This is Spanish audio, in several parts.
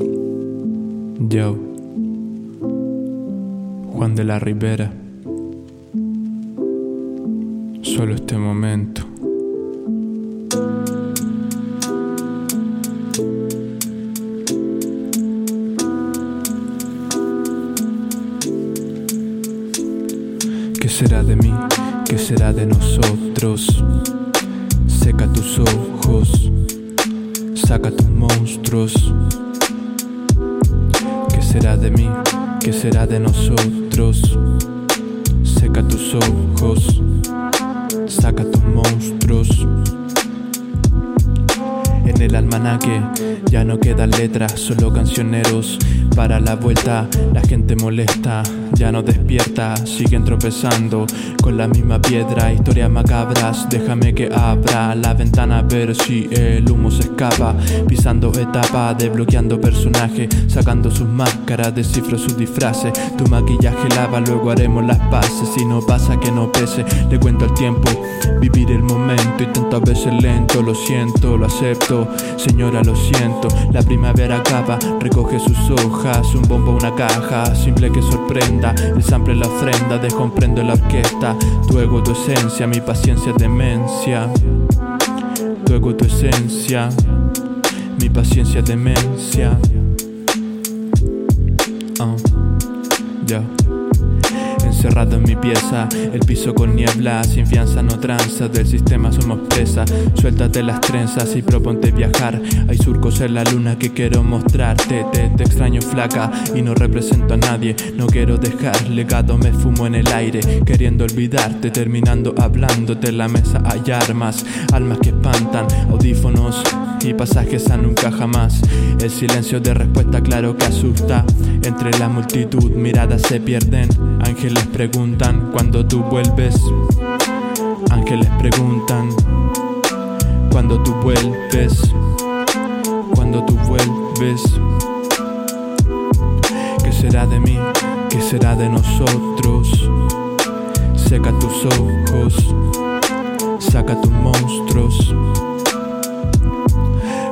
Yo, Juan de la Ribera, solo este momento. ¿Qué será de mí? ¿Qué será de nosotros? Seca tus ojos, saca tus monstruos. ¿Qué será de mí? ¿Qué será de nosotros? Seca tus ojos, saca tus monstruos. En el almanaque ya no quedan letras, solo cancioneros. Para la vuelta, la gente molesta, ya no despierta, siguen tropezando con la misma piedra. Historias macabras, déjame que abra la ventana a ver si el humo se escapa. Pisando etapa, desbloqueando personaje, sacando sus máscaras, descifro sus disfraces. Tu maquillaje lava, luego haremos las paces. Si no pasa, que no pese, le cuento el tiempo, vivir el momento. Intento a veces lento, lo siento, lo acepto. Señora, lo siento, la primavera acaba, recoge sus hojas, un bombo, una caja, simple que sorprenda. El sample, la ofrenda, descomprendo la orquesta. Tu ego, tu esencia, mi paciencia, demencia. Tu ego, tu esencia, mi paciencia, demencia. Ah, ya. Encerrado en mi pieza, el piso con niebla, sin fianza no tranza, del sistema somos presa. Suéltate las trenzas y proponte viajar. Hay surcos en la luna que quiero mostrarte. Te, te extraño flaca y no represento a nadie. No quiero dejar legado, me fumo en el aire, queriendo olvidarte, terminando hablándote en la mesa. Hay armas, almas que espantan, audífonos y pasajes a nunca jamás. El silencio de respuesta claro que asusta. Entre la multitud miradas se pierden. Ángeles preguntan cuando tú vuelves. Ángeles preguntan cuando tú vuelves. Cuando tú vuelves. ¿Qué será de mí? ¿Qué será de nosotros? Seca tus ojos. Saca tus monstruos.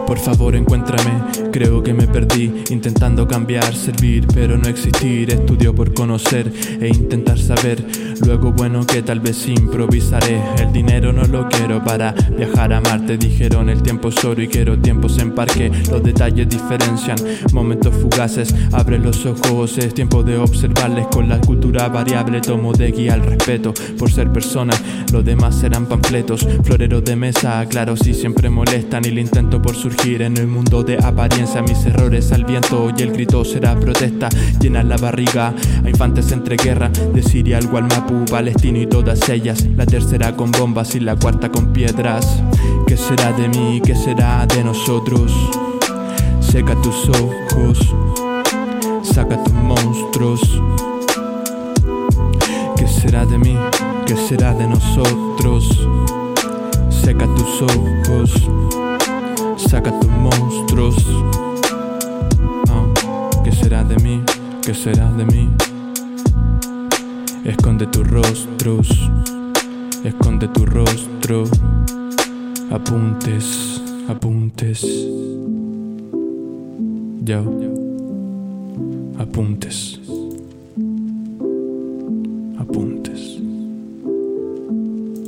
Por favor encuéntrame, creo que me perdí Intentando cambiar, servir, pero no existir. Estudio por conocer e intentar saber. Luego bueno que tal vez improvisaré. El dinero no lo quiero para viajar a Marte. Dijeron el tiempo es oro y quiero tiempos en parque. Los detalles diferencian, momentos fugaces. Abre los ojos, es tiempo de observarles. Con la cultura variable tomo de guía al respeto. Por ser personas, los demás serán panfletos. Floreros de mesa, claro si siempre molestan. Y el intento por surgir en el mundo de apariencia mis errores al viento y el grito será protesta llena la barriga a infantes entre guerra de Siria al Gualmapu Palestino y todas ellas la tercera con bombas y la cuarta con piedras ¿qué será de mí? ¿qué será de nosotros? seca tus ojos saca tus monstruos ¿qué será de mí? ¿qué será de nosotros? seca tus ojos saca tus monstruos. Ah, ¿Qué será de mí? ¿Qué será de mí? Esconde tus rostros, esconde tu rostro. Apuntes, apuntes. Yo, apuntes.